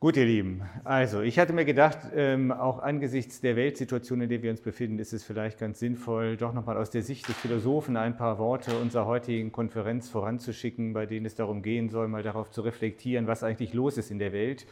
Gut, ihr Lieben. Also, ich hatte mir gedacht, ähm, auch angesichts der Weltsituation, in der wir uns befinden, ist es vielleicht ganz sinnvoll, doch nochmal aus der Sicht des Philosophen ein paar Worte unserer heutigen Konferenz voranzuschicken, bei denen es darum gehen soll, mal darauf zu reflektieren, was eigentlich los ist in der Welt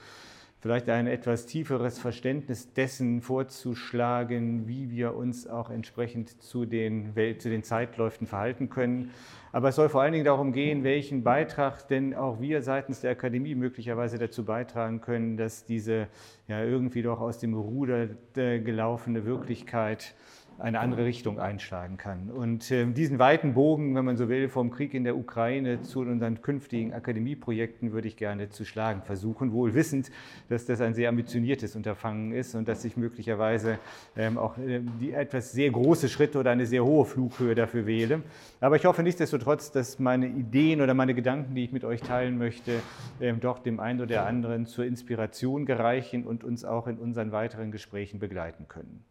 vielleicht ein etwas tieferes Verständnis dessen vorzuschlagen, wie wir uns auch entsprechend zu den, Welt, zu den Zeitläufen verhalten können. Aber es soll vor allen Dingen darum gehen, welchen Beitrag denn auch wir seitens der Akademie möglicherweise dazu beitragen können, dass diese ja irgendwie doch aus dem Ruder gelaufene Wirklichkeit eine andere Richtung einschlagen kann. Und äh, diesen weiten Bogen, wenn man so will, vom Krieg in der Ukraine zu unseren künftigen Akademieprojekten würde ich gerne zu schlagen versuchen, wohl wissend, dass das ein sehr ambitioniertes Unterfangen ist und dass ich möglicherweise ähm, auch äh, die etwas sehr große Schritte oder eine sehr hohe Flughöhe dafür wähle. Aber ich hoffe nichtsdestotrotz, dass meine Ideen oder meine Gedanken, die ich mit euch teilen möchte, ähm, doch dem einen oder anderen zur Inspiration gereichen und uns auch in unseren weiteren Gesprächen begleiten können.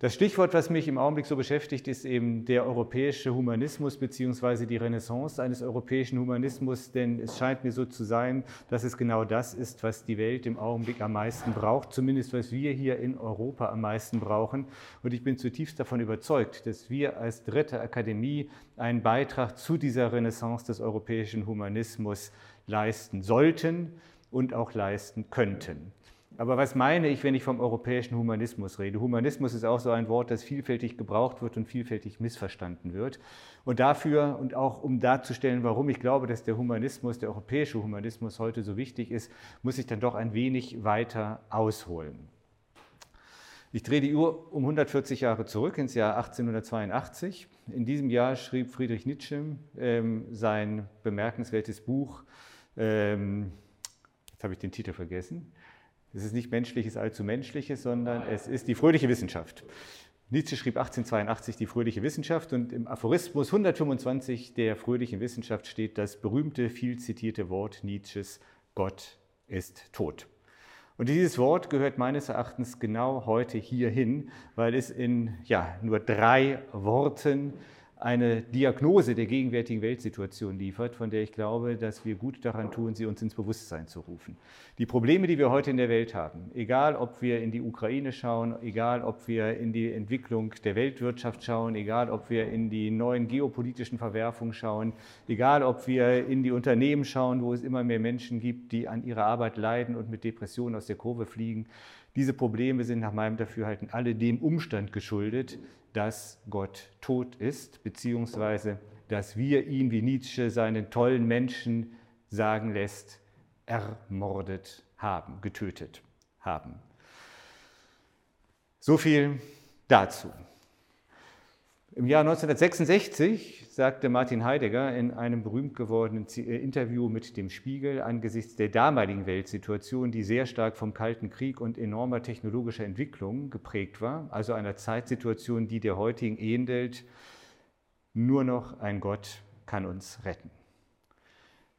Das Stichwort, was mich im Augenblick so beschäftigt, ist eben der europäische Humanismus bzw. die Renaissance eines europäischen Humanismus, denn es scheint mir so zu sein, dass es genau das ist, was die Welt im Augenblick am meisten braucht, zumindest was wir hier in Europa am meisten brauchen. Und ich bin zutiefst davon überzeugt, dass wir als dritte Akademie einen Beitrag zu dieser Renaissance des europäischen Humanismus leisten sollten und auch leisten könnten. Aber was meine ich, wenn ich vom europäischen Humanismus rede? Humanismus ist auch so ein Wort, das vielfältig gebraucht wird und vielfältig missverstanden wird. Und dafür und auch um darzustellen, warum ich glaube, dass der Humanismus, der europäische Humanismus heute so wichtig ist, muss ich dann doch ein wenig weiter ausholen. Ich drehe die Uhr um 140 Jahre zurück ins Jahr 1882. In diesem Jahr schrieb Friedrich Nietzsche ähm, sein bemerkenswertes Buch, ähm, jetzt habe ich den Titel vergessen, es ist nicht menschliches allzu menschliches, sondern es ist die fröhliche Wissenschaft. Nietzsche schrieb 1882 die fröhliche Wissenschaft und im Aphorismus 125 der fröhlichen Wissenschaft steht das berühmte, viel zitierte Wort Nietzsches, Gott ist tot. Und dieses Wort gehört meines Erachtens genau heute hierhin, weil es in ja, nur drei Worten eine Diagnose der gegenwärtigen Weltsituation liefert, von der ich glaube, dass wir gut daran tun, sie uns ins Bewusstsein zu rufen. Die Probleme, die wir heute in der Welt haben, egal ob wir in die Ukraine schauen, egal ob wir in die Entwicklung der Weltwirtschaft schauen, egal ob wir in die neuen geopolitischen Verwerfungen schauen, egal ob wir in die Unternehmen schauen, wo es immer mehr Menschen gibt, die an ihrer Arbeit leiden und mit Depressionen aus der Kurve fliegen, diese Probleme sind nach meinem Dafürhalten alle dem Umstand geschuldet, dass Gott tot ist, beziehungsweise dass wir ihn, wie Nietzsche seinen tollen Menschen sagen lässt, ermordet haben, getötet haben. So viel dazu. Im Jahr 1966 sagte Martin Heidegger in einem berühmt gewordenen äh, Interview mit dem Spiegel angesichts der damaligen Weltsituation, die sehr stark vom Kalten Krieg und enormer technologischer Entwicklung geprägt war, also einer Zeitsituation, die der heutigen ähnelt, nur noch ein Gott kann uns retten.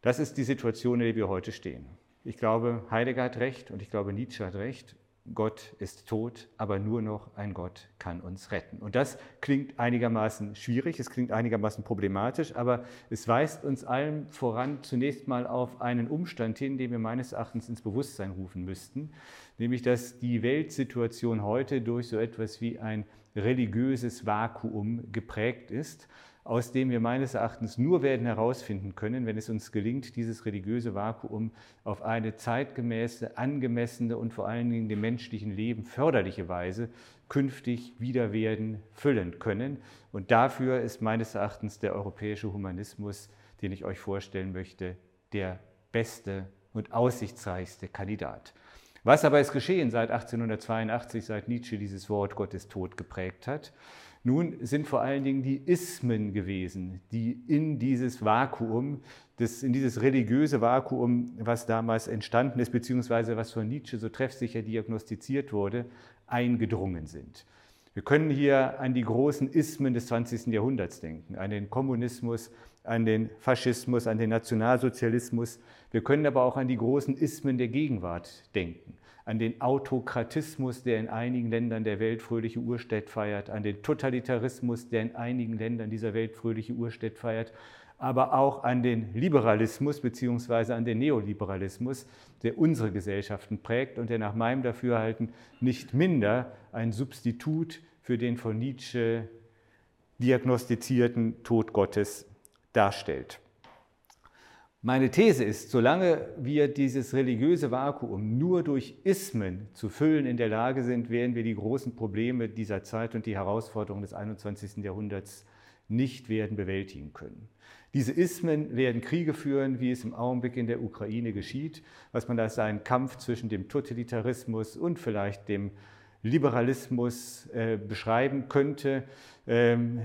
Das ist die Situation, in der wir heute stehen. Ich glaube, Heidegger hat recht und ich glaube, Nietzsche hat recht. Gott ist tot, aber nur noch ein Gott kann uns retten. Und das klingt einigermaßen schwierig, es klingt einigermaßen problematisch, aber es weist uns allen voran zunächst mal auf einen Umstand hin, den wir meines Erachtens ins Bewusstsein rufen müssten, nämlich dass die Weltsituation heute durch so etwas wie ein religiöses Vakuum geprägt ist aus dem wir meines Erachtens nur werden herausfinden können, wenn es uns gelingt, dieses religiöse Vakuum auf eine zeitgemäße, angemessene und vor allen Dingen dem menschlichen Leben förderliche Weise künftig wieder werden füllen können. Und dafür ist meines Erachtens der europäische Humanismus, den ich euch vorstellen möchte, der beste und aussichtsreichste Kandidat. Was aber ist geschehen seit 1882, seit Nietzsche dieses Wort Gottes Tod geprägt hat? Nun sind vor allen Dingen die Ismen gewesen, die in dieses Vakuum, das, in dieses religiöse Vakuum, was damals entstanden ist, beziehungsweise was von Nietzsche so treffsicher diagnostiziert wurde, eingedrungen sind. Wir können hier an die großen Ismen des 20. Jahrhunderts denken, an den Kommunismus, an den Faschismus, an den Nationalsozialismus. Wir können aber auch an die großen Ismen der Gegenwart denken an den Autokratismus, der in einigen Ländern der Welt fröhliche Urstädt feiert, an den Totalitarismus, der in einigen Ländern dieser Welt fröhliche Urstädt feiert, aber auch an den Liberalismus bzw. an den Neoliberalismus, der unsere Gesellschaften prägt und der nach meinem Dafürhalten nicht minder ein Substitut für den von Nietzsche diagnostizierten Tod Gottes darstellt. Meine These ist, solange wir dieses religiöse Vakuum nur durch Ismen zu füllen in der Lage sind, werden wir die großen Probleme dieser Zeit und die Herausforderungen des 21. Jahrhunderts nicht werden bewältigen können. Diese Ismen werden Kriege führen, wie es im Augenblick in der Ukraine geschieht, was man als einen Kampf zwischen dem Totalitarismus und vielleicht dem Liberalismus äh, beschreiben könnte. Ähm,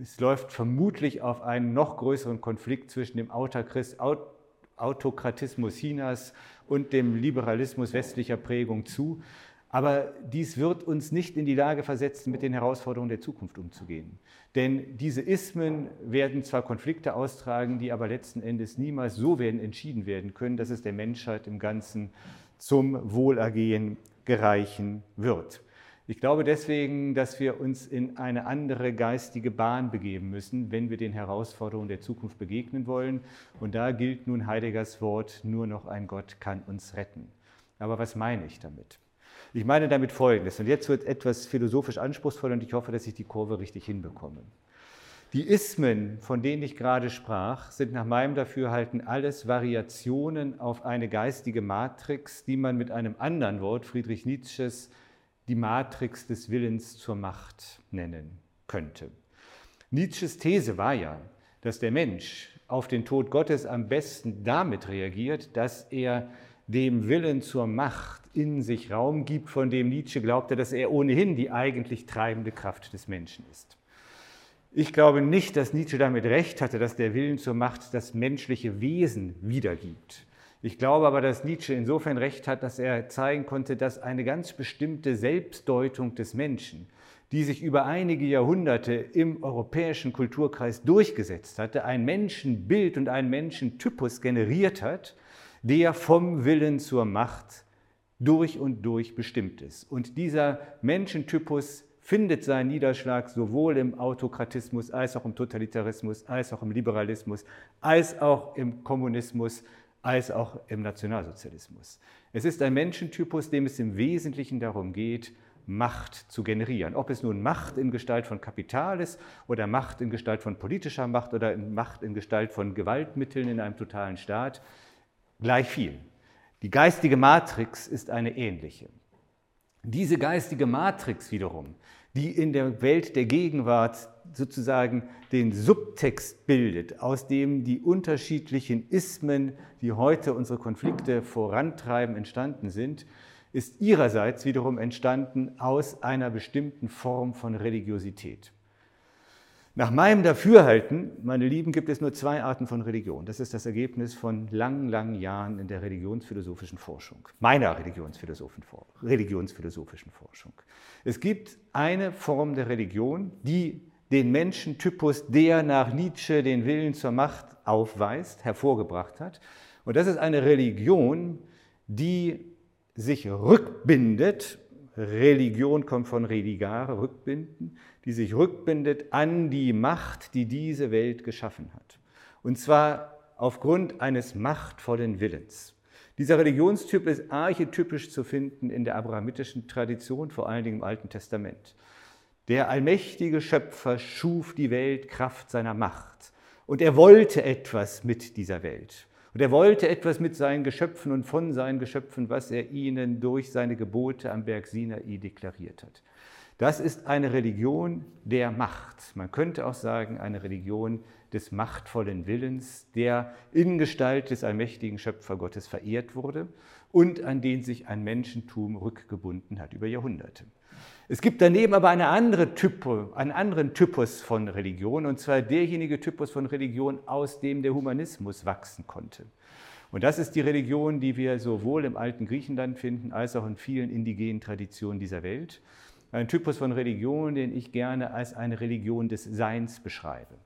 es läuft vermutlich auf einen noch größeren Konflikt zwischen dem Autokratismus Chinas und dem Liberalismus westlicher Prägung zu. Aber dies wird uns nicht in die Lage versetzen, mit den Herausforderungen der Zukunft umzugehen. Denn diese Ismen werden zwar Konflikte austragen, die aber letzten Endes niemals so werden entschieden werden können, dass es der Menschheit im Ganzen zum Wohlergehen gereichen wird. Ich glaube deswegen, dass wir uns in eine andere geistige Bahn begeben müssen, wenn wir den Herausforderungen der Zukunft begegnen wollen. Und da gilt nun Heideggers Wort, nur noch ein Gott kann uns retten. Aber was meine ich damit? Ich meine damit Folgendes, und jetzt wird etwas philosophisch anspruchsvoll und ich hoffe, dass ich die Kurve richtig hinbekomme. Die Ismen, von denen ich gerade sprach, sind nach meinem Dafürhalten alles Variationen auf eine geistige Matrix, die man mit einem anderen Wort Friedrich Nietzsches die Matrix des Willens zur Macht nennen könnte. Nietzsches These war ja, dass der Mensch auf den Tod Gottes am besten damit reagiert, dass er dem Willen zur Macht in sich Raum gibt, von dem Nietzsche glaubte, dass er ohnehin die eigentlich treibende Kraft des Menschen ist. Ich glaube nicht, dass Nietzsche damit recht hatte, dass der Willen zur Macht das menschliche Wesen wiedergibt. Ich glaube aber, dass Nietzsche insofern recht hat, dass er zeigen konnte, dass eine ganz bestimmte Selbstdeutung des Menschen, die sich über einige Jahrhunderte im europäischen Kulturkreis durchgesetzt hatte, ein Menschenbild und einen Menschentypus generiert hat, der vom Willen zur Macht durch und durch bestimmt ist. Und dieser Menschentypus findet seinen Niederschlag sowohl im Autokratismus als auch im Totalitarismus, als auch im Liberalismus, als auch im Kommunismus, als auch im Nationalsozialismus. Es ist ein Menschentypus, dem es im Wesentlichen darum geht, Macht zu generieren. Ob es nun Macht in Gestalt von Kapital ist oder Macht in Gestalt von politischer Macht oder Macht in Gestalt von Gewaltmitteln in einem totalen Staat, gleich viel. Die geistige Matrix ist eine ähnliche. Diese geistige Matrix wiederum, die in der Welt der Gegenwart sozusagen den Subtext bildet, aus dem die unterschiedlichen Ismen, die heute unsere Konflikte vorantreiben, entstanden sind, ist ihrerseits wiederum entstanden aus einer bestimmten Form von Religiosität. Nach meinem Dafürhalten, meine Lieben, gibt es nur zwei Arten von Religion. Das ist das Ergebnis von langen, langen Jahren in der religionsphilosophischen Forschung, meiner religionsphilosophischen Forschung. Es gibt eine Form der Religion, die den Menschentypus, der nach Nietzsche den Willen zur Macht aufweist, hervorgebracht hat. Und das ist eine Religion, die sich rückbindet. Religion kommt von religare, rückbinden, die sich rückbindet an die Macht, die diese Welt geschaffen hat. Und zwar aufgrund eines machtvollen Willens. Dieser Religionstyp ist archetypisch zu finden in der abrahamitischen Tradition, vor allen Dingen im Alten Testament. Der allmächtige Schöpfer schuf die Welt Kraft seiner Macht. Und er wollte etwas mit dieser Welt. Und er wollte etwas mit seinen Geschöpfen und von seinen Geschöpfen, was er ihnen durch seine Gebote am Berg Sinai deklariert hat. Das ist eine Religion der Macht. Man könnte auch sagen, eine Religion des machtvollen Willens, der in Gestalt des allmächtigen Schöpfergottes verehrt wurde und an den sich ein Menschentum rückgebunden hat über Jahrhunderte. Es gibt daneben aber eine andere Typo, einen anderen Typus von Religion, und zwar derjenige Typus von Religion, aus dem der Humanismus wachsen konnte. Und das ist die Religion, die wir sowohl im alten Griechenland finden, als auch in vielen indigenen Traditionen dieser Welt. Ein Typus von Religion, den ich gerne als eine Religion des Seins beschreibe.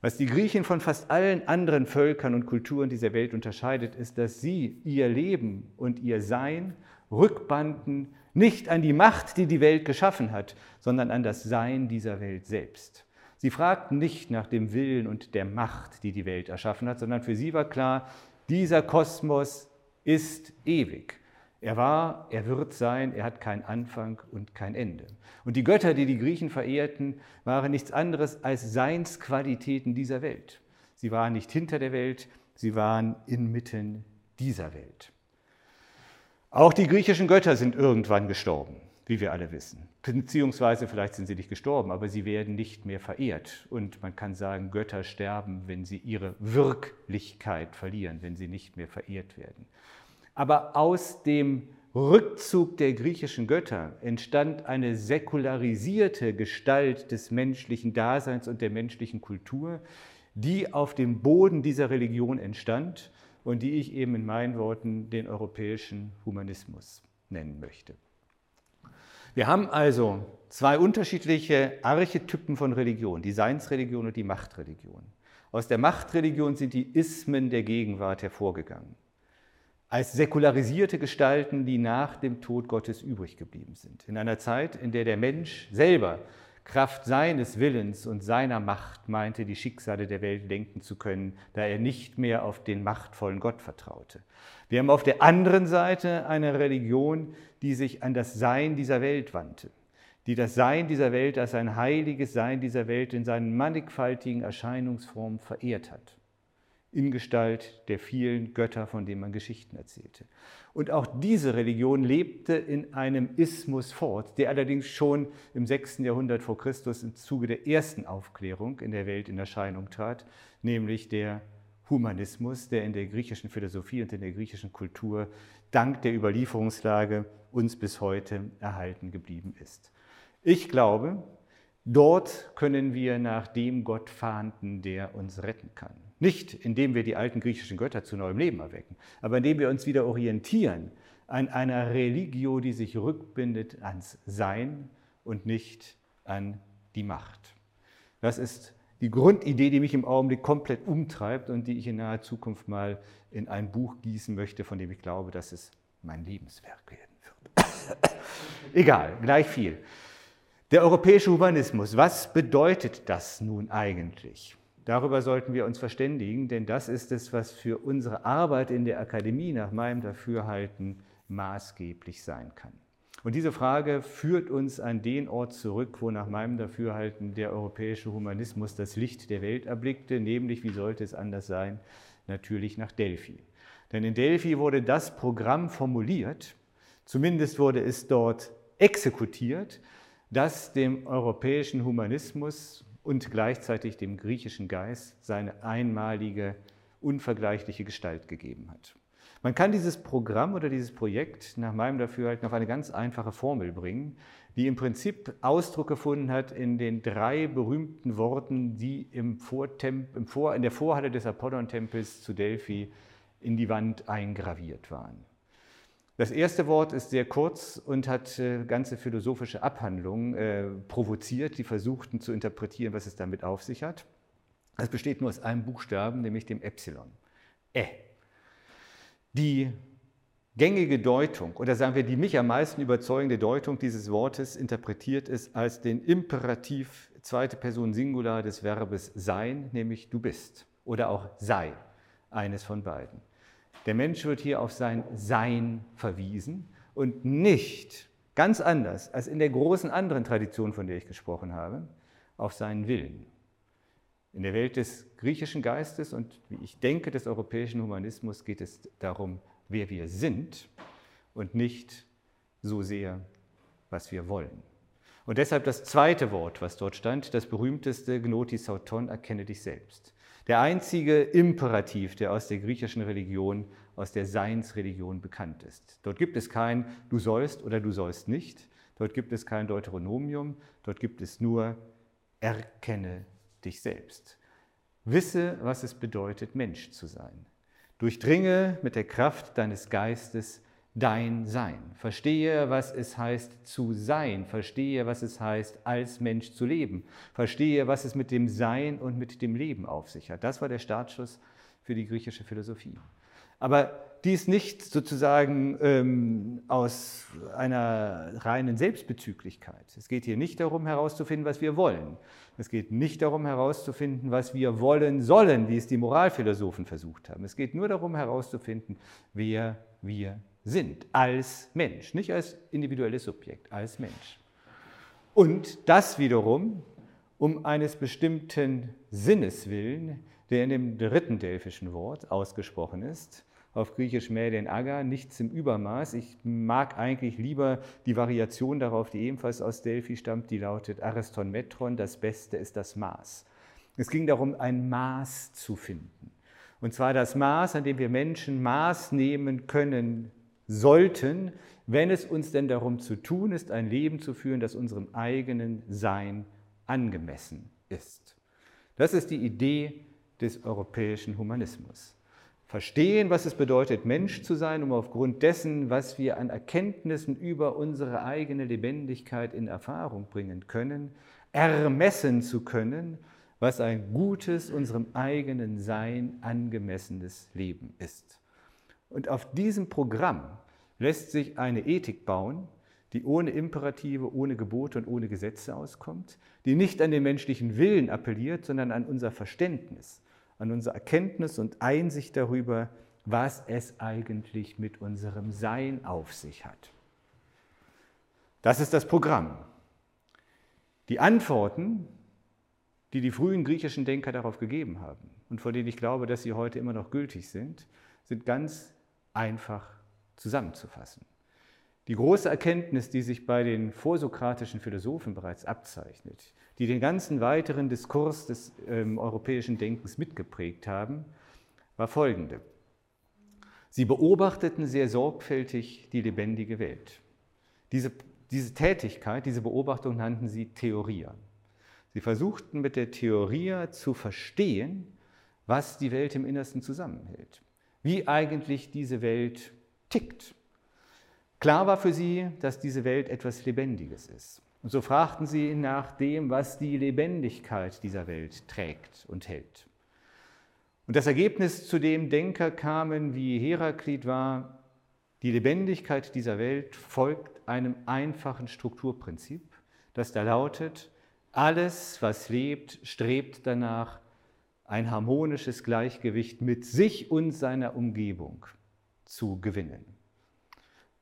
Was die Griechen von fast allen anderen Völkern und Kulturen dieser Welt unterscheidet, ist, dass sie ihr Leben und ihr Sein rückbanden nicht an die Macht, die die Welt geschaffen hat, sondern an das Sein dieser Welt selbst. Sie fragten nicht nach dem Willen und der Macht, die die Welt erschaffen hat, sondern für sie war klar, dieser Kosmos ist ewig. Er war, er wird sein, er hat keinen Anfang und kein Ende. Und die Götter, die die Griechen verehrten, waren nichts anderes als Seinsqualitäten dieser Welt. Sie waren nicht hinter der Welt, sie waren inmitten dieser Welt. Auch die griechischen Götter sind irgendwann gestorben, wie wir alle wissen. Beziehungsweise vielleicht sind sie nicht gestorben, aber sie werden nicht mehr verehrt. Und man kann sagen, Götter sterben, wenn sie ihre Wirklichkeit verlieren, wenn sie nicht mehr verehrt werden. Aber aus dem Rückzug der griechischen Götter entstand eine säkularisierte Gestalt des menschlichen Daseins und der menschlichen Kultur, die auf dem Boden dieser Religion entstand und die ich eben in meinen Worten den europäischen Humanismus nennen möchte. Wir haben also zwei unterschiedliche Archetypen von Religion, die Seinsreligion und die Machtreligion. Aus der Machtreligion sind die Ismen der Gegenwart hervorgegangen als säkularisierte Gestalten, die nach dem Tod Gottes übrig geblieben sind. In einer Zeit, in der der Mensch selber Kraft seines Willens und seiner Macht meinte, die Schicksale der Welt lenken zu können, da er nicht mehr auf den machtvollen Gott vertraute. Wir haben auf der anderen Seite eine Religion, die sich an das Sein dieser Welt wandte, die das Sein dieser Welt als ein heiliges Sein dieser Welt in seinen mannigfaltigen Erscheinungsformen verehrt hat in Gestalt der vielen Götter, von denen man Geschichten erzählte. Und auch diese Religion lebte in einem Ismus fort, der allerdings schon im 6. Jahrhundert vor Christus im Zuge der ersten Aufklärung in der Welt in Erscheinung trat, nämlich der Humanismus, der in der griechischen Philosophie und in der griechischen Kultur dank der Überlieferungslage uns bis heute erhalten geblieben ist. Ich glaube, dort können wir nach dem Gott fahnden, der uns retten kann. Nicht indem wir die alten griechischen Götter zu neuem Leben erwecken, aber indem wir uns wieder orientieren an einer Religio, die sich rückbindet ans Sein und nicht an die Macht. Das ist die Grundidee, die mich im Augenblick komplett umtreibt und die ich in naher Zukunft mal in ein Buch gießen möchte, von dem ich glaube, dass es mein Lebenswerk werden wird. Egal, gleich viel. Der europäische Humanismus, was bedeutet das nun eigentlich? Darüber sollten wir uns verständigen, denn das ist es, was für unsere Arbeit in der Akademie nach meinem Dafürhalten maßgeblich sein kann. Und diese Frage führt uns an den Ort zurück, wo nach meinem Dafürhalten der europäische Humanismus das Licht der Welt erblickte, nämlich, wie sollte es anders sein, natürlich nach Delphi. Denn in Delphi wurde das Programm formuliert, zumindest wurde es dort exekutiert, das dem europäischen Humanismus und gleichzeitig dem griechischen Geist seine einmalige, unvergleichliche Gestalt gegeben hat. Man kann dieses Programm oder dieses Projekt nach meinem Dafürhalten auf eine ganz einfache Formel bringen, die im Prinzip Ausdruck gefunden hat in den drei berühmten Worten, die im Vortemp im Vor in der Vorhalle des Apollon-Tempels zu Delphi in die Wand eingraviert waren. Das erste Wort ist sehr kurz und hat äh, ganze philosophische Abhandlungen äh, provoziert, die versuchten zu interpretieren, was es damit auf sich hat. Es besteht nur aus einem Buchstaben, nämlich dem Epsilon. Ä. Die gängige Deutung, oder sagen wir die mich am meisten überzeugende Deutung dieses Wortes, interpretiert es als den Imperativ zweite Person Singular des Verbes sein, nämlich du bist oder auch sei, eines von beiden. Der Mensch wird hier auf sein Sein verwiesen und nicht, ganz anders als in der großen anderen Tradition, von der ich gesprochen habe, auf seinen Willen. In der Welt des griechischen Geistes und wie ich denke des europäischen Humanismus geht es darum, wer wir sind und nicht so sehr, was wir wollen. Und deshalb das zweite Wort, was dort stand, das berühmteste Gnotis Sauton, erkenne dich selbst. Der einzige Imperativ, der aus der griechischen Religion, aus der Seinsreligion bekannt ist. Dort gibt es kein Du sollst oder du sollst nicht. Dort gibt es kein Deuteronomium. Dort gibt es nur Erkenne dich selbst. Wisse, was es bedeutet, Mensch zu sein. Durchdringe mit der Kraft deines Geistes dein Sein. Verstehe, was es heißt zu sein. Verstehe, was es heißt, als Mensch zu leben. Verstehe, was es mit dem Sein und mit dem Leben auf sich hat. Das war der Startschuss für die griechische Philosophie. Aber dies nicht sozusagen ähm, aus einer reinen Selbstbezüglichkeit. Es geht hier nicht darum herauszufinden, was wir wollen. Es geht nicht darum herauszufinden, was wir wollen sollen, wie es die Moralphilosophen versucht haben. Es geht nur darum herauszufinden, wer wir sind als Mensch, nicht als individuelles Subjekt, als Mensch. Und das wiederum um eines bestimmten Sinnes willen, der in dem dritten delphischen Wort ausgesprochen ist, auf Griechisch den Aga, nichts im Übermaß. Ich mag eigentlich lieber die Variation darauf, die ebenfalls aus Delphi stammt, die lautet Ariston Metron, das Beste ist das Maß. Es ging darum, ein Maß zu finden. Und zwar das Maß, an dem wir Menschen Maß nehmen können sollten, wenn es uns denn darum zu tun ist, ein Leben zu führen, das unserem eigenen Sein angemessen ist. Das ist die Idee des europäischen Humanismus verstehen, was es bedeutet, Mensch zu sein, um aufgrund dessen, was wir an Erkenntnissen über unsere eigene Lebendigkeit in Erfahrung bringen können, ermessen zu können, was ein gutes, unserem eigenen Sein angemessenes Leben ist. Und auf diesem Programm lässt sich eine Ethik bauen, die ohne Imperative, ohne Gebote und ohne Gesetze auskommt, die nicht an den menschlichen Willen appelliert, sondern an unser Verständnis an unsere Erkenntnis und Einsicht darüber, was es eigentlich mit unserem Sein auf sich hat. Das ist das Programm. Die Antworten, die die frühen griechischen Denker darauf gegeben haben und von denen ich glaube, dass sie heute immer noch gültig sind, sind ganz einfach zusammenzufassen. Die große Erkenntnis, die sich bei den vorsokratischen Philosophen bereits abzeichnet, die den ganzen weiteren Diskurs des ähm, europäischen Denkens mitgeprägt haben, war folgende. Sie beobachteten sehr sorgfältig die lebendige Welt. Diese, diese Tätigkeit, diese Beobachtung nannten sie Theoria. Sie versuchten mit der Theoria zu verstehen, was die Welt im Innersten zusammenhält, wie eigentlich diese Welt tickt Klar war für sie, dass diese Welt etwas Lebendiges ist. Und so fragten sie nach dem, was die Lebendigkeit dieser Welt trägt und hält. Und das Ergebnis, zu dem Denker kamen, wie Heraklit war, die Lebendigkeit dieser Welt folgt einem einfachen Strukturprinzip, das da lautet, alles, was lebt, strebt danach, ein harmonisches Gleichgewicht mit sich und seiner Umgebung zu gewinnen.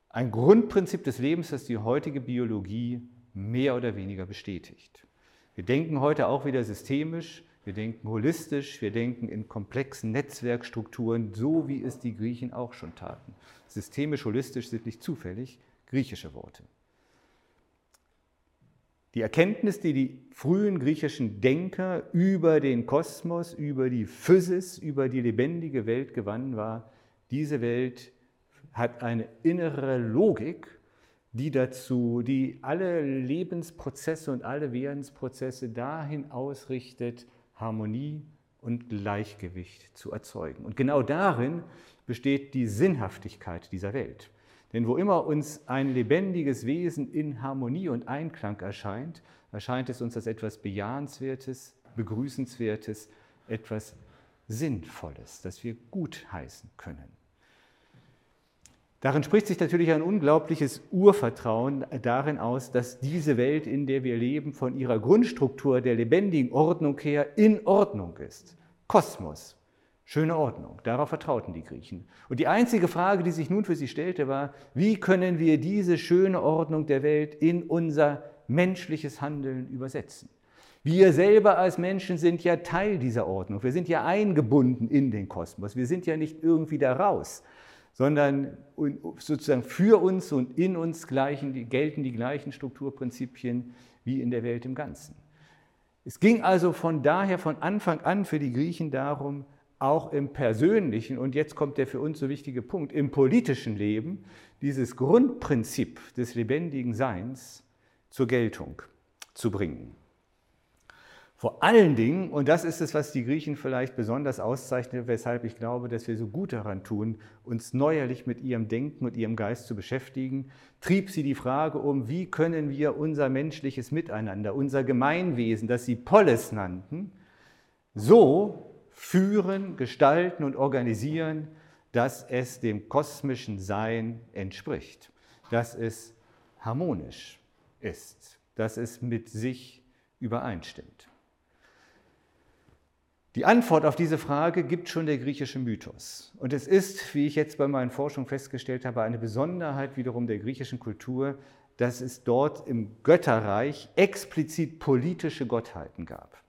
Ein Grundprinzip des Lebens, das die heutige Biologie mehr oder weniger bestätigt. Wir denken heute auch wieder systemisch, wir denken holistisch, wir denken in komplexen Netzwerkstrukturen, so wie es die Griechen auch schon taten. Systemisch, holistisch sind nicht zufällig griechische Worte. Die Erkenntnis, die die frühen griechischen Denker über den Kosmos, über die Physis, über die lebendige Welt gewannen, war, diese Welt hat eine innere Logik, die dazu, die alle Lebensprozesse und alle Werdensprozesse dahin ausrichtet, Harmonie und Gleichgewicht zu erzeugen. Und genau darin besteht die Sinnhaftigkeit dieser Welt. Denn wo immer uns ein lebendiges Wesen in Harmonie und Einklang erscheint, erscheint es uns als etwas Bejahenswertes, Begrüßenswertes, etwas Sinnvolles, das wir gut heißen können. Darin spricht sich natürlich ein unglaubliches Urvertrauen darin aus, dass diese Welt, in der wir leben, von ihrer Grundstruktur der lebendigen Ordnung her in Ordnung ist. Kosmos, schöne Ordnung, darauf vertrauten die Griechen. Und die einzige Frage, die sich nun für sie stellte, war, wie können wir diese schöne Ordnung der Welt in unser menschliches Handeln übersetzen? Wir selber als Menschen sind ja Teil dieser Ordnung. Wir sind ja eingebunden in den Kosmos. Wir sind ja nicht irgendwie da raus sondern sozusagen für uns und in uns gleichen, gelten die gleichen Strukturprinzipien wie in der Welt im Ganzen. Es ging also von daher von Anfang an für die Griechen darum, auch im persönlichen, und jetzt kommt der für uns so wichtige Punkt, im politischen Leben dieses Grundprinzip des lebendigen Seins zur Geltung zu bringen. Vor allen Dingen, und das ist es, was die Griechen vielleicht besonders auszeichnet, weshalb ich glaube, dass wir so gut daran tun, uns neuerlich mit ihrem Denken und ihrem Geist zu beschäftigen, trieb sie die Frage um, wie können wir unser menschliches Miteinander, unser Gemeinwesen, das sie Polis nannten, so führen, gestalten und organisieren, dass es dem kosmischen Sein entspricht, dass es harmonisch ist, dass es mit sich übereinstimmt. Die Antwort auf diese Frage gibt schon der griechische Mythos. Und es ist, wie ich jetzt bei meinen Forschungen festgestellt habe, eine Besonderheit wiederum der griechischen Kultur, dass es dort im Götterreich explizit politische Gottheiten gab.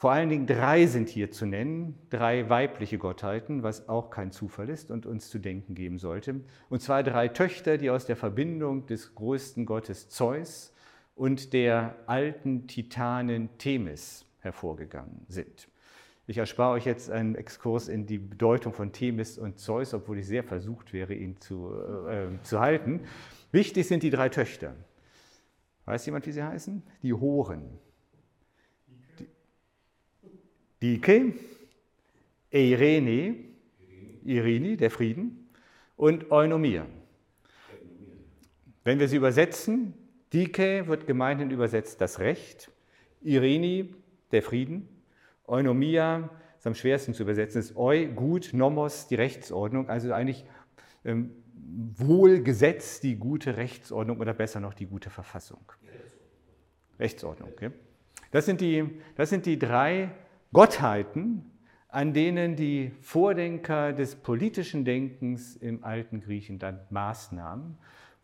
Vor allen Dingen drei sind hier zu nennen, drei weibliche Gottheiten, was auch kein Zufall ist und uns zu denken geben sollte. Und zwar drei Töchter, die aus der Verbindung des größten Gottes Zeus und der alten Titanin Themis hervorgegangen sind. Ich erspare euch jetzt einen Exkurs in die Bedeutung von Themis und Zeus, obwohl ich sehr versucht wäre, ihn zu, äh, zu halten. Wichtig sind die drei Töchter. Weiß jemand, wie sie heißen? Die Horen. Dike, Eirene, Irini, der Frieden, und Eunomia. Wenn wir sie übersetzen, Dike wird gemeinhin übersetzt das Recht, Irini, der Frieden, Eunomia ist am schwersten zu übersetzen, ist Eu, gut, Nomos, die Rechtsordnung, also eigentlich ähm, wohl Gesetz, die gute Rechtsordnung oder besser noch die gute Verfassung. Rechtsordnung. Okay? Das, sind die, das sind die drei Gottheiten, an denen die Vordenker des politischen Denkens im alten Griechenland maßnahmen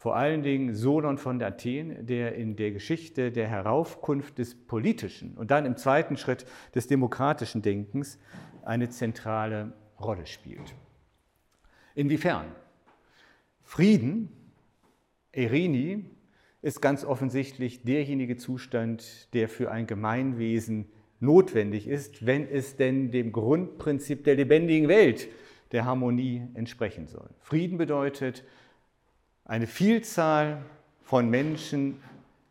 vor allen Dingen Solon von Athen, der in der Geschichte der Heraufkunft des politischen und dann im zweiten Schritt des demokratischen Denkens eine zentrale Rolle spielt. Inwiefern? Frieden, Erini, ist ganz offensichtlich derjenige Zustand, der für ein Gemeinwesen notwendig ist, wenn es denn dem Grundprinzip der lebendigen Welt, der Harmonie entsprechen soll. Frieden bedeutet, eine Vielzahl von Menschen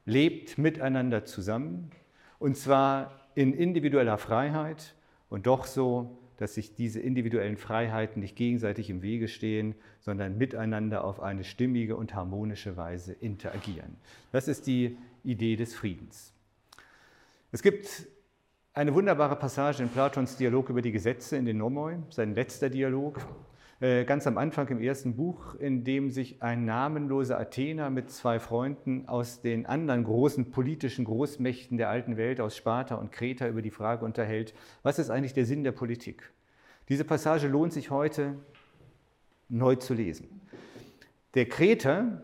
lebt miteinander zusammen und zwar in individueller Freiheit und doch so, dass sich diese individuellen Freiheiten nicht gegenseitig im Wege stehen, sondern miteinander auf eine stimmige und harmonische Weise interagieren. Das ist die Idee des Friedens. Es gibt eine wunderbare Passage in Platons Dialog über die Gesetze in den Nomoi, sein letzter Dialog, äh, ganz am Anfang im ersten Buch, in dem sich ein namenloser Athener mit zwei Freunden aus den anderen großen politischen Großmächten der alten Welt, aus Sparta und Kreta, über die Frage unterhält, was ist eigentlich der Sinn der Politik? Diese Passage lohnt sich heute neu zu lesen. Der Kreter,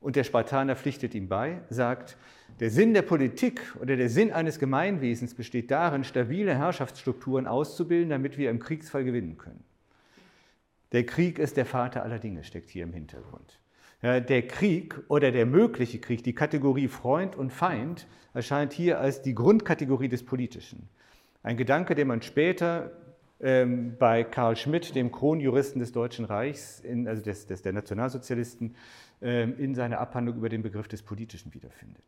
und der Spartaner pflichtet ihm bei, sagt, der Sinn der Politik oder der Sinn eines Gemeinwesens besteht darin, stabile Herrschaftsstrukturen auszubilden, damit wir im Kriegsfall gewinnen können. Der Krieg ist der Vater aller Dinge, steckt hier im Hintergrund. Der Krieg oder der mögliche Krieg, die Kategorie Freund und Feind, erscheint hier als die Grundkategorie des Politischen. Ein Gedanke, den man später ähm, bei Karl Schmidt, dem Kronjuristen des Deutschen Reichs, in, also des, des, der Nationalsozialisten, ähm, in seiner Abhandlung über den Begriff des Politischen wiederfindet.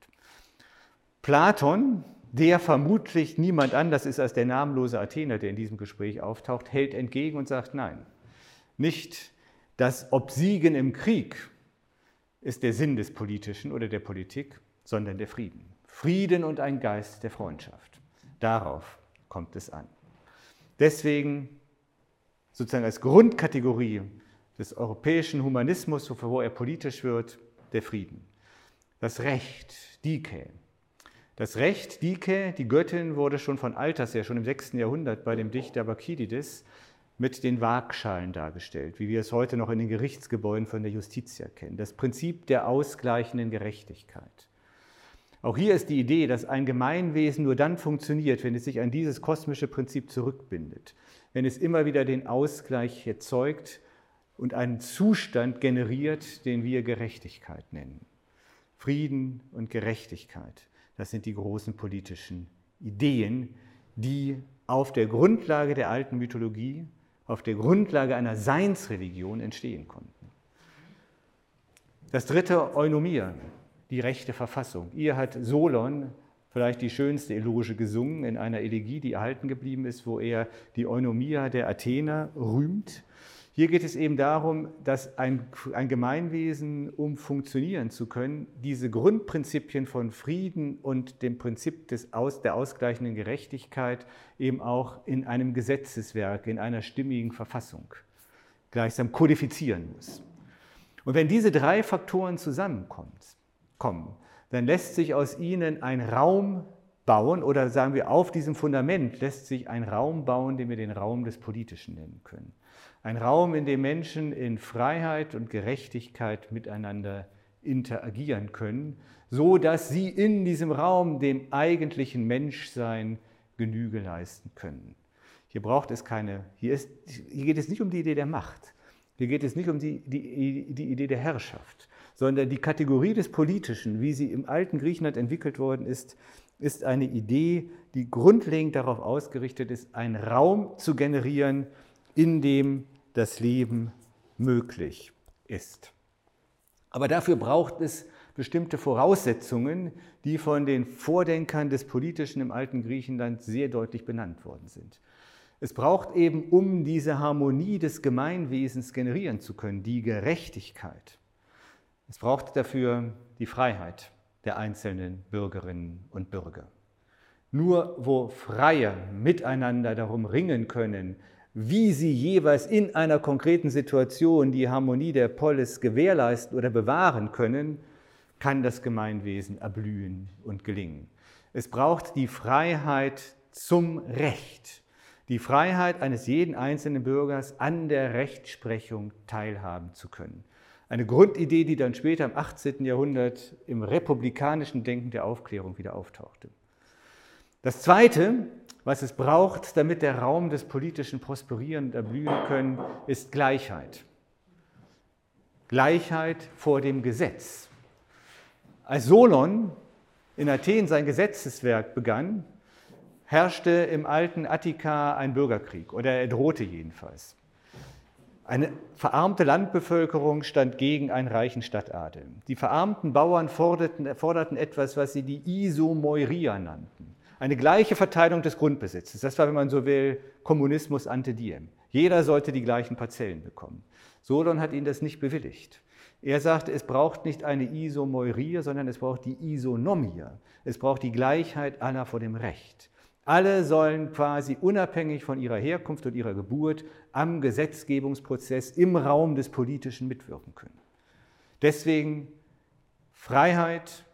Platon, der vermutlich niemand anders ist als der namenlose Athener, der in diesem Gespräch auftaucht, hält entgegen und sagt, nein, nicht das Obsiegen im Krieg ist der Sinn des Politischen oder der Politik, sondern der Frieden. Frieden und ein Geist der Freundschaft. Darauf kommt es an. Deswegen sozusagen als Grundkategorie des europäischen Humanismus, wo er politisch wird, der Frieden. Das Recht, Dike. Das Recht, Dike, die Göttin, wurde schon von alters her, schon im 6. Jahrhundert bei dem Dichter Bakidides, mit den Waagschalen dargestellt, wie wir es heute noch in den Gerichtsgebäuden von der Justitia kennen. Das Prinzip der ausgleichenden Gerechtigkeit. Auch hier ist die Idee, dass ein Gemeinwesen nur dann funktioniert, wenn es sich an dieses kosmische Prinzip zurückbindet, wenn es immer wieder den Ausgleich erzeugt und einen Zustand generiert, den wir Gerechtigkeit nennen. Frieden und Gerechtigkeit, das sind die großen politischen Ideen, die auf der Grundlage der alten Mythologie auf der Grundlage einer Seinsreligion entstehen konnten. Das dritte, Eunomia, die rechte Verfassung. Ihr hat Solon vielleicht die schönste Eloge gesungen in einer Elegie, die erhalten geblieben ist, wo er die Eunomia der Athener rühmt hier geht es eben darum, dass ein, ein, Gemeinwesen, um funktionieren zu können, diese Grundprinzipien von Frieden und dem Prinzip des Aus, der ausgleichenden Gerechtigkeit eben auch in einem Gesetzeswerk, in einer stimmigen Verfassung gleichsam kodifizieren muss. Und wenn diese drei Faktoren zusammenkommen, dann lässt sich aus ihnen ein Raum bauen oder sagen wir, auf diesem Fundament lässt sich ein Raum bauen, den wir den Raum des Politischen nennen können. Ein Raum, in dem Menschen in Freiheit und Gerechtigkeit miteinander interagieren können, so dass sie in diesem Raum dem eigentlichen Menschsein Genüge leisten können. Hier braucht es keine, hier, ist, hier geht es nicht um die Idee der Macht, hier geht es nicht um die, die, die Idee der Herrschaft, sondern die Kategorie des Politischen, wie sie im alten Griechenland entwickelt worden ist, ist eine Idee, die grundlegend darauf ausgerichtet ist, einen Raum zu generieren, in dem das Leben möglich ist. Aber dafür braucht es bestimmte Voraussetzungen, die von den Vordenkern des Politischen im alten Griechenland sehr deutlich benannt worden sind. Es braucht eben, um diese Harmonie des Gemeinwesens generieren zu können, die Gerechtigkeit. Es braucht dafür die Freiheit der einzelnen Bürgerinnen und Bürger. Nur wo Freie miteinander darum ringen können, wie sie jeweils in einer konkreten Situation die Harmonie der Polis gewährleisten oder bewahren können, kann das Gemeinwesen erblühen und gelingen. Es braucht die Freiheit zum Recht, die Freiheit eines jeden einzelnen Bürgers an der Rechtsprechung teilhaben zu können. Eine Grundidee, die dann später im 18. Jahrhundert im republikanischen Denken der Aufklärung wieder auftauchte. Das Zweite, was es braucht, damit der Raum des Politischen prosperieren erblühen können, ist Gleichheit. Gleichheit vor dem Gesetz. Als Solon in Athen sein Gesetzeswerk begann, herrschte im alten Attika ein Bürgerkrieg, oder er drohte jedenfalls. Eine verarmte Landbevölkerung stand gegen einen reichen Stadtadel. Die verarmten Bauern forderten, forderten etwas, was sie die Isomoiria nannten. Eine gleiche Verteilung des Grundbesitzes. Das war, wenn man so will, Kommunismus ante diem. Jeder sollte die gleichen Parzellen bekommen. Solon hat ihnen das nicht bewilligt. Er sagte, es braucht nicht eine Isomoiria, sondern es braucht die Isonomia. Es braucht die Gleichheit aller vor dem Recht. Alle sollen quasi unabhängig von ihrer Herkunft und ihrer Geburt am Gesetzgebungsprozess im Raum des Politischen mitwirken können. Deswegen Freiheit,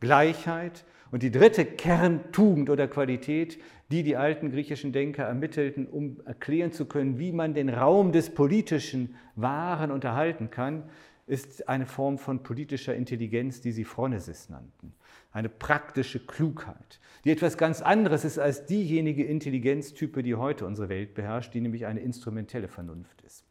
Gleichheit und die dritte Kerntugend oder Qualität, die die alten griechischen Denker ermittelten, um erklären zu können, wie man den Raum des Politischen wahren und erhalten kann, ist eine Form von politischer Intelligenz, die sie Phronesis nannten. Eine praktische Klugheit, die etwas ganz anderes ist als diejenige Intelligenztype, die heute unsere Welt beherrscht, die nämlich eine instrumentelle Vernunft ist.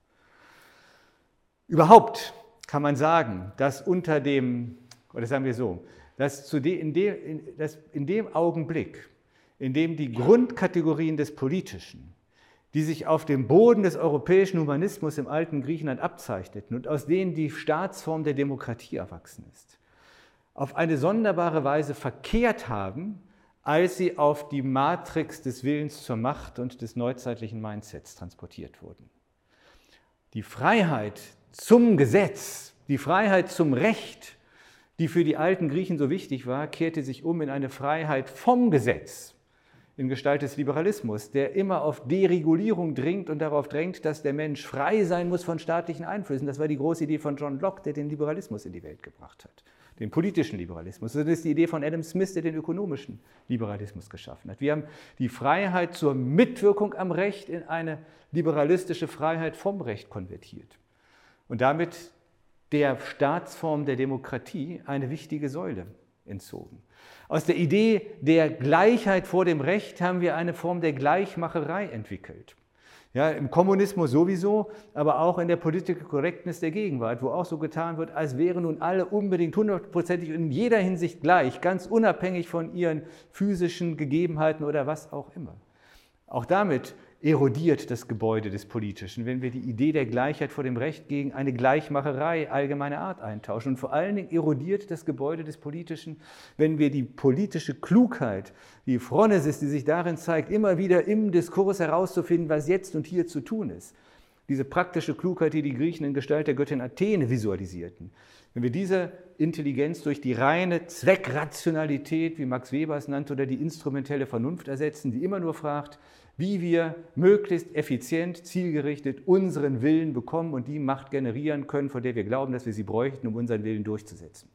Überhaupt kann man sagen, dass unter dem, oder sagen wir so, dass, in, dem, dass in dem Augenblick, in dem die Grundkategorien des Politischen die sich auf dem Boden des europäischen Humanismus im alten Griechenland abzeichneten und aus denen die Staatsform der Demokratie erwachsen ist, auf eine sonderbare Weise verkehrt haben, als sie auf die Matrix des Willens zur Macht und des neuzeitlichen Mindsets transportiert wurden. Die Freiheit zum Gesetz, die Freiheit zum Recht, die für die alten Griechen so wichtig war, kehrte sich um in eine Freiheit vom Gesetz, in Gestalt des Liberalismus, der immer auf Deregulierung dringt und darauf drängt, dass der Mensch frei sein muss von staatlichen Einflüssen. Das war die große Idee von John Locke, der den Liberalismus in die Welt gebracht hat, den politischen Liberalismus. Das ist die Idee von Adam Smith, der den ökonomischen Liberalismus geschaffen hat. Wir haben die Freiheit zur Mitwirkung am Recht in eine liberalistische Freiheit vom Recht konvertiert und damit der Staatsform der Demokratie eine wichtige Säule entzogen. Aus der Idee der Gleichheit vor dem Recht haben wir eine Form der Gleichmacherei entwickelt. Ja, Im Kommunismus sowieso, aber auch in der Political Correctness der Gegenwart, wo auch so getan wird, als wären nun alle unbedingt hundertprozentig in jeder Hinsicht gleich, ganz unabhängig von ihren physischen Gegebenheiten oder was auch immer. Auch damit erodiert das Gebäude des Politischen, wenn wir die Idee der Gleichheit vor dem Recht gegen eine Gleichmacherei allgemeiner Art eintauschen. Und vor allen Dingen erodiert das Gebäude des Politischen, wenn wir die politische Klugheit, die Phronesis, die sich darin zeigt, immer wieder im Diskurs herauszufinden, was jetzt und hier zu tun ist, diese praktische Klugheit, die die Griechen in Gestalt der Göttin Athene visualisierten, wenn wir diese Intelligenz durch die reine Zweckrationalität, wie Max Weber es nannte, oder die instrumentelle Vernunft ersetzen, die immer nur fragt, wie wir möglichst effizient, zielgerichtet unseren Willen bekommen und die Macht generieren können, von der wir glauben, dass wir sie bräuchten, um unseren Willen durchzusetzen.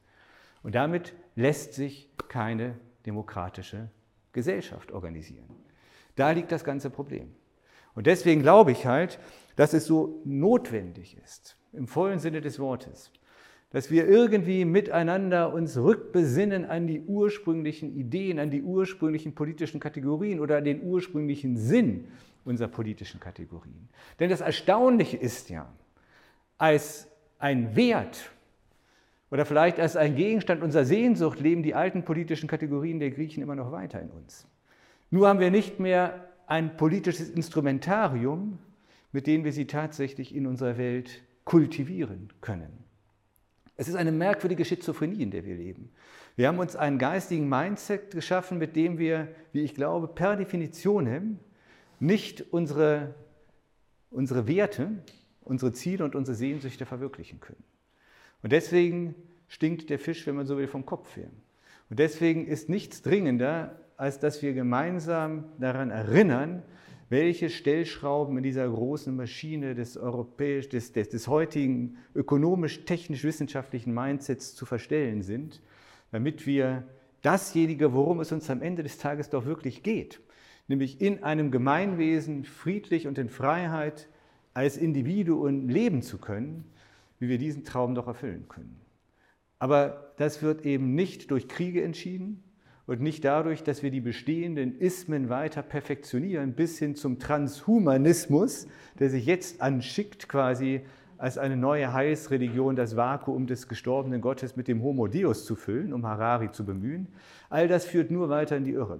Und damit lässt sich keine demokratische Gesellschaft organisieren. Da liegt das ganze Problem. Und deswegen glaube ich halt, dass es so notwendig ist, im vollen Sinne des Wortes, dass wir irgendwie miteinander uns rückbesinnen an die ursprünglichen Ideen, an die ursprünglichen politischen Kategorien oder an den ursprünglichen Sinn unserer politischen Kategorien. Denn das Erstaunliche ist ja, als ein Wert oder vielleicht als ein Gegenstand unserer Sehnsucht leben die alten politischen Kategorien der Griechen immer noch weiter in uns. Nur haben wir nicht mehr ein politisches Instrumentarium, mit dem wir sie tatsächlich in unserer Welt kultivieren können. Es ist eine merkwürdige Schizophrenie, in der wir leben. Wir haben uns einen geistigen Mindset geschaffen, mit dem wir, wie ich glaube, per Definition nicht unsere, unsere Werte, unsere Ziele und unsere Sehnsüchte verwirklichen können. Und deswegen stinkt der Fisch, wenn man so will, vom Kopf her. Und deswegen ist nichts dringender, als dass wir gemeinsam daran erinnern, welche Stellschrauben in dieser großen Maschine des, europäisch, des, des, des heutigen ökonomisch-technisch-wissenschaftlichen Mindsets zu verstellen sind, damit wir dasjenige, worum es uns am Ende des Tages doch wirklich geht, nämlich in einem Gemeinwesen friedlich und in Freiheit als Individuen leben zu können, wie wir diesen Traum doch erfüllen können. Aber das wird eben nicht durch Kriege entschieden, und nicht dadurch, dass wir die bestehenden Ismen weiter perfektionieren, bis hin zum Transhumanismus, der sich jetzt anschickt, quasi als eine neue Heilsreligion das Vakuum des gestorbenen Gottes mit dem Homo Deus zu füllen, um Harari zu bemühen. All das führt nur weiter in die Irre.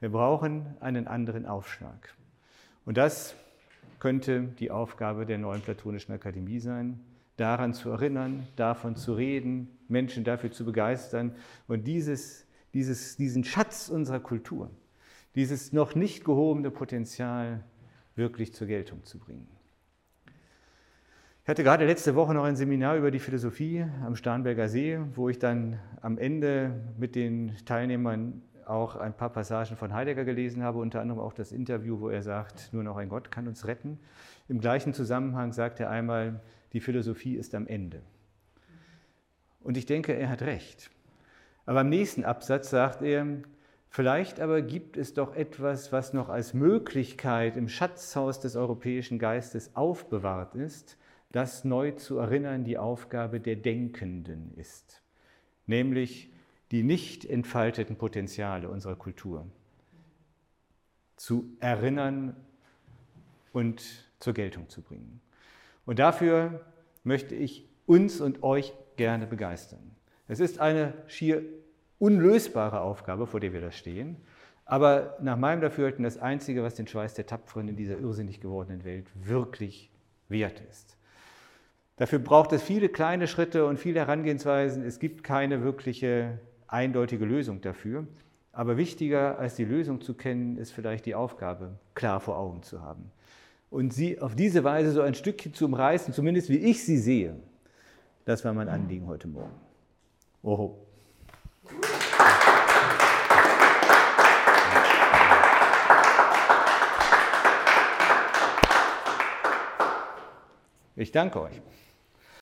Wir brauchen einen anderen Aufschlag. Und das könnte die Aufgabe der neuen Platonischen Akademie sein, daran zu erinnern, davon zu reden, Menschen dafür zu begeistern und dieses dieses, diesen Schatz unserer Kultur, dieses noch nicht gehobene Potenzial wirklich zur Geltung zu bringen. Ich hatte gerade letzte Woche noch ein Seminar über die Philosophie am Starnberger See, wo ich dann am Ende mit den Teilnehmern auch ein paar Passagen von Heidegger gelesen habe, unter anderem auch das Interview, wo er sagt, nur noch ein Gott kann uns retten. Im gleichen Zusammenhang sagt er einmal, die Philosophie ist am Ende. Und ich denke, er hat recht. Aber im nächsten Absatz sagt er, vielleicht aber gibt es doch etwas, was noch als Möglichkeit im Schatzhaus des europäischen Geistes aufbewahrt ist, das neu zu erinnern die Aufgabe der Denkenden ist, nämlich die nicht entfalteten Potenziale unserer Kultur zu erinnern und zur Geltung zu bringen. Und dafür möchte ich uns und euch gerne begeistern. Es ist eine schier unlösbare Aufgabe, vor der wir da stehen, aber nach meinem Dafürhalten das Einzige, was den Schweiß der Tapferen in dieser irrsinnig gewordenen Welt wirklich wert ist. Dafür braucht es viele kleine Schritte und viele Herangehensweisen. Es gibt keine wirkliche eindeutige Lösung dafür. Aber wichtiger als die Lösung zu kennen, ist vielleicht die Aufgabe klar vor Augen zu haben. Und sie auf diese Weise so ein Stückchen zu umreißen, zumindest wie ich sie sehe, das war mein Anliegen heute Morgen. Oho. Ich danke euch.